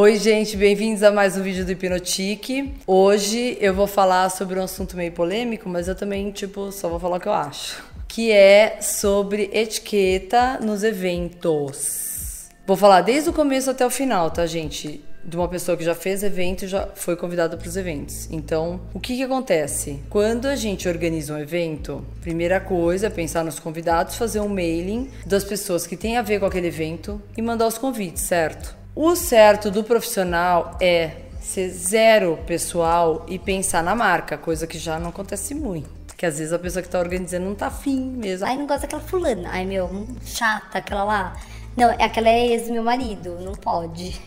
Oi, gente, bem-vindos a mais um vídeo do Hipnotique. Hoje eu vou falar sobre um assunto meio polêmico, mas eu também, tipo, só vou falar o que eu acho. Que é sobre etiqueta nos eventos. Vou falar desde o começo até o final, tá, gente? de uma pessoa que já fez evento e já foi convidada para os eventos. Então, o que, que acontece? Quando a gente organiza um evento, primeira coisa é pensar nos convidados, fazer um mailing das pessoas que têm a ver com aquele evento e mandar os convites, certo? O certo do profissional é ser zero pessoal e pensar na marca, coisa que já não acontece muito. Que às vezes a pessoa que tá organizando não tá afim mesmo. Ai, não gosta daquela fulana. Ai, meu, chata, aquela lá. Não, aquela é ex meu marido, não pode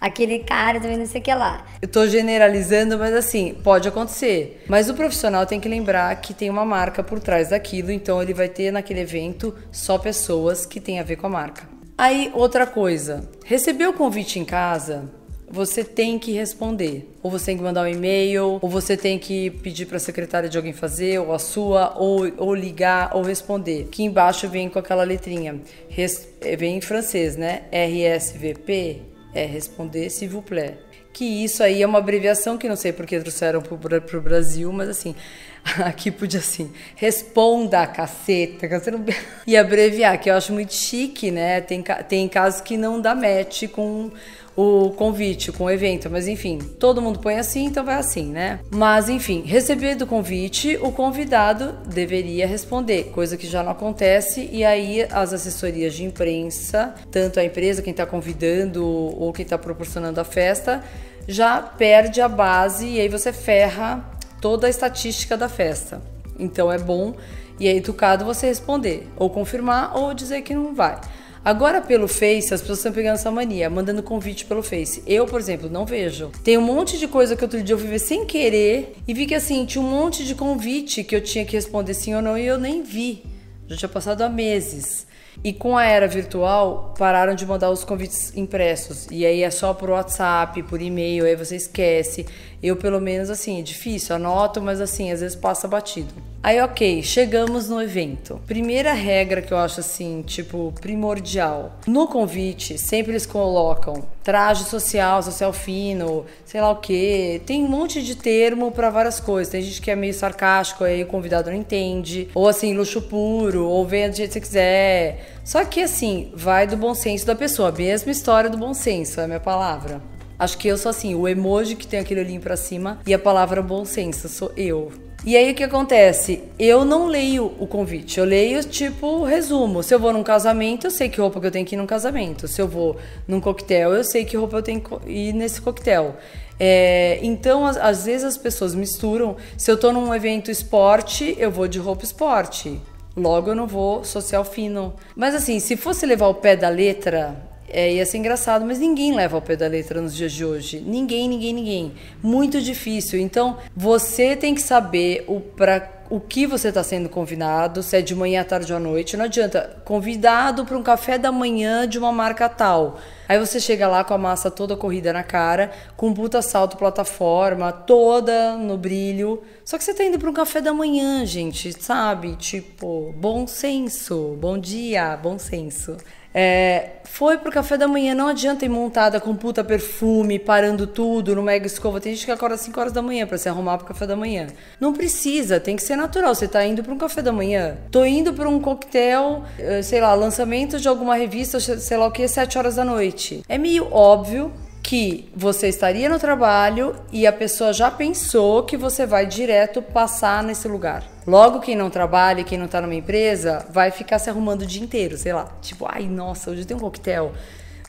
aquele cara também não sei o que lá. Eu tô generalizando, mas assim, pode acontecer. Mas o profissional tem que lembrar que tem uma marca por trás daquilo, então ele vai ter naquele evento só pessoas que têm a ver com a marca. Aí, outra coisa, receber o convite em casa, você tem que responder. Ou você tem que mandar um e-mail, ou você tem que pedir para a secretária de alguém fazer, ou a sua, ou, ou ligar, ou responder. Aqui embaixo vem com aquela letrinha, res, vem em francês, né? RSVP, é responder s'il vous plaît. Que isso aí é uma abreviação que não sei porque trouxeram para o Brasil, mas assim, aqui podia assim, responda caceta, caceta e abreviar, que eu acho muito chique, né? Tem, tem casos que não dá match com o convite com o evento, mas enfim, todo mundo põe assim, então vai assim, né? Mas enfim, receber do convite, o convidado deveria responder, coisa que já não acontece, e aí as assessorias de imprensa, tanto a empresa, quem está convidando ou quem está proporcionando a festa, já perde a base e aí você ferra toda a estatística da festa. Então é bom e é educado você responder, ou confirmar ou dizer que não vai. Agora, pelo Face, as pessoas estão pegando essa mania, mandando convite pelo Face. Eu, por exemplo, não vejo. Tem um monte de coisa que outro dia eu ver sem querer e vi que assim, tinha um monte de convite que eu tinha que responder sim ou não e eu nem vi. Já tinha passado há meses. E com a era virtual, pararam de mandar os convites impressos. E aí é só por WhatsApp, por e-mail, aí você esquece. Eu, pelo menos, assim, é difícil, anoto, mas assim, às vezes passa batido. Aí, ok, chegamos no evento. Primeira regra que eu acho assim, tipo, primordial. No convite, sempre eles colocam traje social, social fino, sei lá o que. Tem um monte de termo para várias coisas. Tem gente que é meio sarcástico, aí o convidado não entende. Ou assim, luxo puro, ou venha do jeito que você quiser. Só que assim, vai do bom senso da pessoa. Mesma história do bom senso, é a minha palavra. Acho que eu sou assim, o emoji que tem aquele olhinho para cima e a palavra bom senso, sou eu. E aí o que acontece? Eu não leio o convite, eu leio tipo resumo. Se eu vou num casamento, eu sei que roupa que eu tenho que ir num casamento. Se eu vou num coquetel, eu sei que roupa eu tenho que ir nesse coquetel. É, então, às, às, vezes as pessoas misturam. Se eu tô num evento esporte, eu vou de roupa esporte. Logo eu não vou social fino. Mas assim, se fosse levar o pé da letra, é, ia ser engraçado, mas ninguém leva ao pé da letra nos dias de hoje. Ninguém, ninguém, ninguém. Muito difícil. Então, você tem que saber o para o que você está sendo convidado, se é de manhã, à tarde ou à noite. Não adianta. Convidado para um café da manhã de uma marca tal. Aí você chega lá com a massa toda corrida na cara, com um puta salto plataforma, toda no brilho. Só que você tá indo para um café da manhã, gente, sabe? Tipo, bom senso. Bom dia, bom senso. É, foi pro café da manhã, não adianta ir montada com puta perfume, parando tudo no mega escova. Tem gente que acorda às 5 horas da manhã para se arrumar pro café da manhã. Não precisa, tem que ser natural. Você tá indo para um café da manhã. Tô indo para um coquetel, eh, sei lá, lançamento de alguma revista, sei lá o que, 7 horas da noite. É meio óbvio que você estaria no trabalho e a pessoa já pensou que você vai direto passar nesse lugar. Logo, quem não trabalha, quem não tá numa empresa, vai ficar se arrumando o dia inteiro, sei lá. Tipo, ai, nossa, hoje tem um coquetel.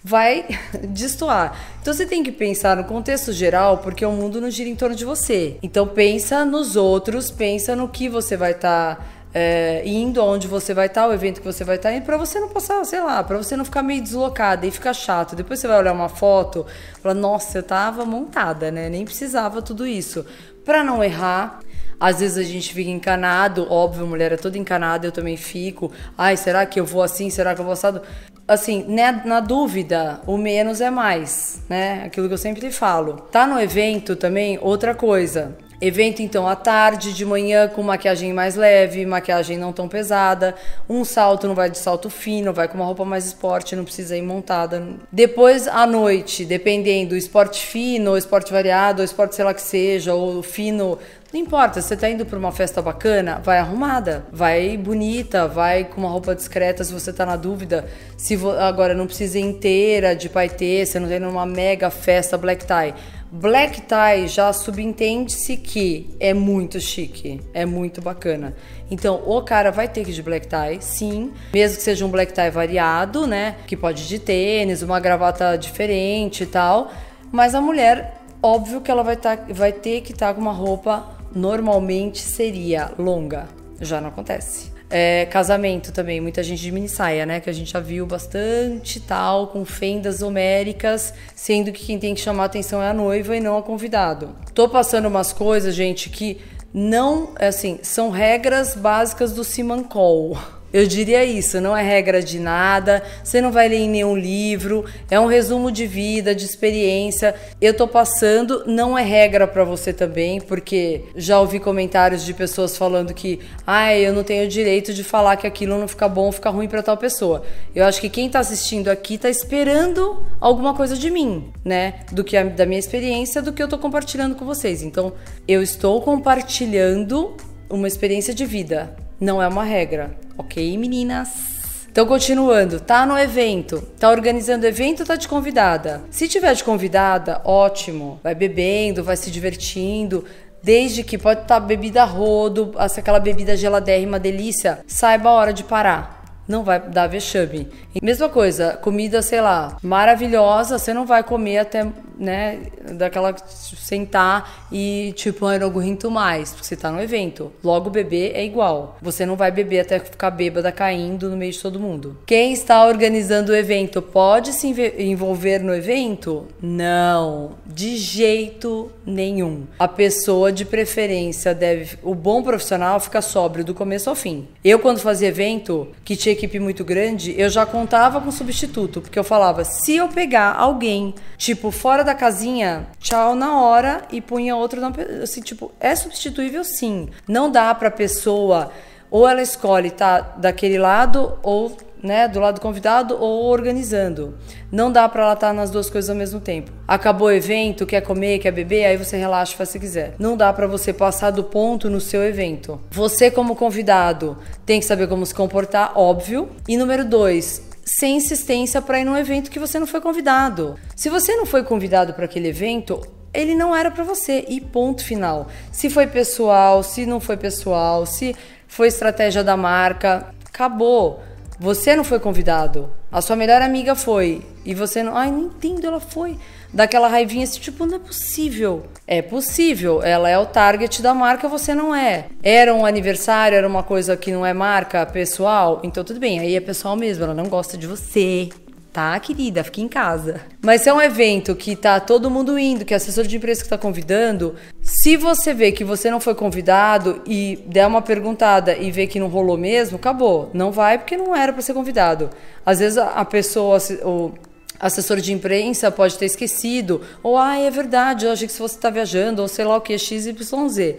Vai destoar. Então você tem que pensar no contexto geral, porque o mundo não gira em torno de você. Então pensa nos outros, pensa no que você vai estar. Tá é, indo aonde você vai estar, o evento que você vai estar, e para você não passar, sei lá, para você não ficar meio deslocada e ficar chato. Depois você vai olhar uma foto, fala, nossa, eu tava montada, né? Nem precisava tudo isso. Para não errar, às vezes a gente fica encanado, óbvio, mulher é toda encanada, eu também fico. Ai, será que eu vou assim? Será que eu vou assado? Assim, né, na dúvida, o menos é mais, né? Aquilo que eu sempre falo. Tá no evento também, outra coisa Evento então à tarde, de manhã com maquiagem mais leve, maquiagem não tão pesada. Um salto não vai de salto fino, vai com uma roupa mais esporte, não precisa ir montada. Depois à noite, dependendo, esporte fino, esporte variado, esporte sei lá que seja, ou fino, não importa, você tá indo para uma festa bacana, vai arrumada, vai bonita, vai com uma roupa discreta se você tá na dúvida. Se agora não precisa ir inteira de paetê, você não tem numa mega festa black tie Black tie já subentende-se que é muito chique, é muito bacana. Então, o cara vai ter que ir de black tie, sim, mesmo que seja um black tie variado, né? Que pode ir de tênis, uma gravata diferente e tal. Mas a mulher, óbvio que ela vai, tá, vai ter que estar tá com uma roupa normalmente seria longa. Já não acontece. É, casamento também, muita gente de mini saia, né? Que a gente já viu bastante tal, com fendas homéricas, sendo que quem tem que chamar atenção é a noiva e não a convidado. Tô passando umas coisas, gente, que não, assim, são regras básicas do Simancol. Eu diria isso, não é regra de nada, você não vai ler em nenhum livro, é um resumo de vida, de experiência. Eu tô passando, não é regra para você também, porque já ouvi comentários de pessoas falando que, ah, eu não tenho direito de falar que aquilo não fica bom fica ruim para tal pessoa. Eu acho que quem tá assistindo aqui tá esperando alguma coisa de mim, né? Do que a, da minha experiência, do que eu tô compartilhando com vocês. Então, eu estou compartilhando uma experiência de vida, não é uma regra. Ok, meninas? Então, continuando, tá no evento, tá organizando evento, tá de convidada. Se tiver de convidada, ótimo. Vai bebendo, vai se divertindo. Desde que pode estar tá bebida rodo, aquela bebida geladérrima, delícia, saiba a hora de parar não vai dar vexame. Mesma coisa, comida, sei lá, maravilhosa, você não vai comer até, né, daquela sentar e tipo, ah, eu não aguento mais, porque você tá no evento. Logo beber é igual. Você não vai beber até ficar bêbada caindo no meio de todo mundo. Quem está organizando o evento pode se envolver no evento? Não, de jeito nenhum. A pessoa de preferência deve, o bom profissional fica sóbrio do começo ao fim. Eu quando fazia evento que tinha equipe muito grande, eu já contava com substituto, porque eu falava, se eu pegar alguém, tipo, fora da casinha, tchau na hora e punha outro na, assim, tipo, é substituível sim. Não dá pra pessoa ou ela escolhe tá daquele lado ou né, do lado convidado ou organizando. Não dá para ela estar tá nas duas coisas ao mesmo tempo. Acabou o evento, quer comer, quer beber, aí você relaxa, faz se quiser. Não dá para você passar do ponto no seu evento. Você como convidado tem que saber como se comportar, óbvio. E número dois, sem insistência para ir num evento que você não foi convidado. Se você não foi convidado para aquele evento, ele não era para você e ponto final. Se foi pessoal, se não foi pessoal, se foi estratégia da marca, acabou. Você não foi convidado. A sua melhor amiga foi. E você não. Ai, não entendo, ela foi. Daquela raivinha assim, tipo, não é possível. É possível. Ela é o target da marca, você não é. Era um aniversário, era uma coisa que não é marca pessoal. Então tudo bem, aí é pessoal mesmo, ela não gosta de você tá, querida? Fique em casa. Mas se é um evento que tá todo mundo indo, que é assessor de imprensa que tá convidando, se você vê que você não foi convidado e der uma perguntada e vê que não rolou mesmo, acabou. Não vai porque não era para ser convidado. Às vezes a pessoa, o assessor de imprensa pode ter esquecido, ou ah, é verdade, eu achei que você tá viajando, ou sei lá o que, XYZ.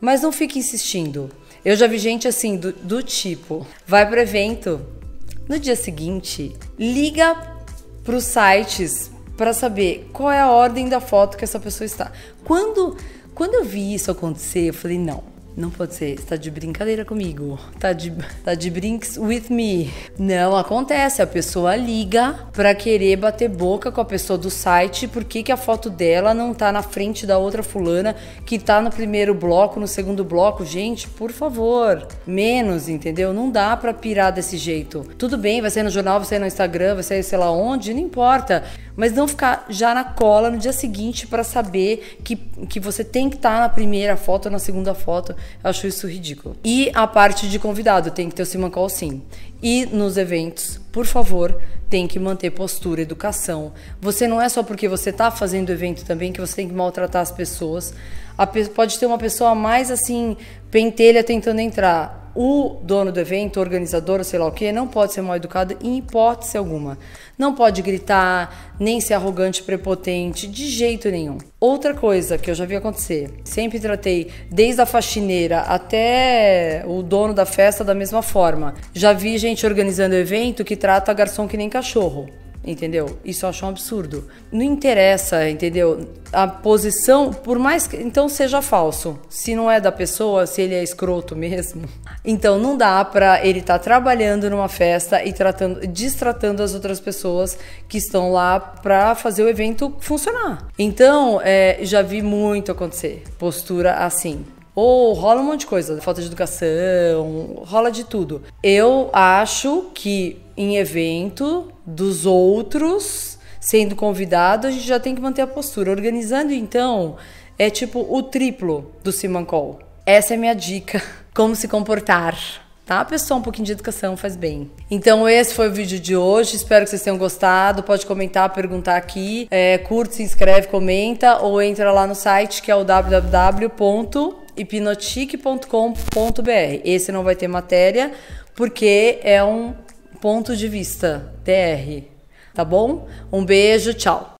Mas não fique insistindo. Eu já vi gente assim, do, do tipo, vai pro evento, no dia seguinte, liga para os sites para saber qual é a ordem da foto que essa pessoa está. Quando, quando eu vi isso acontecer, eu falei: não, não pode ser, está de brincadeira comigo. Tá de, tá de brinks with me. Não acontece, a pessoa liga para querer bater boca com a pessoa do site, porque que a foto dela não tá na frente da outra fulana que tá no primeiro bloco, no segundo bloco. Gente, por favor, menos, entendeu? Não dá para pirar desse jeito. Tudo bem, vai ser no jornal, vai ser no Instagram, vai ser sei lá onde, não importa mas não ficar já na cola no dia seguinte para saber que, que você tem que estar tá na primeira foto ou na segunda foto. Eu acho isso ridículo. E a parte de convidado, tem que ter o Simon Call sim. E nos eventos, por favor, tem que manter postura, educação. Você não é só porque você está fazendo evento também que você tem que maltratar as pessoas. A, pode ter uma pessoa mais assim, pentelha tentando entrar O dono do evento, organizador, sei lá o que, não pode ser mal educado em hipótese alguma. Não pode gritar, nem ser arrogante, prepotente, de jeito nenhum. Outra coisa que eu já vi acontecer, sempre tratei desde a faxineira até o dono da festa da mesma forma. Já vi gente organizando evento que trata garçom que nem cachorro entendeu? Isso eu acho um absurdo. Não interessa, entendeu? A posição, por mais que então seja falso. Se não é da pessoa, se ele é escroto mesmo, então não dá para ele estar tá trabalhando numa festa e tratando, distratando as outras pessoas que estão lá para fazer o evento funcionar. Então, é, já vi muito acontecer postura assim. Ou rola um monte de coisa, falta de educação, rola de tudo. Eu acho que em evento dos outros, sendo convidado, a gente já tem que manter a postura. Organizando, então, é tipo o triplo do Simancol. Essa é a minha dica. Como se comportar. Tá, pessoal? Um pouquinho de educação faz bem. Então, esse foi o vídeo de hoje. Espero que vocês tenham gostado. Pode comentar, perguntar aqui. É, curte, se inscreve, comenta ou entra lá no site que é o www.hipnotique.com.br. Esse não vai ter matéria porque é um ponto de vista, TR. Tá bom? Um beijo, tchau.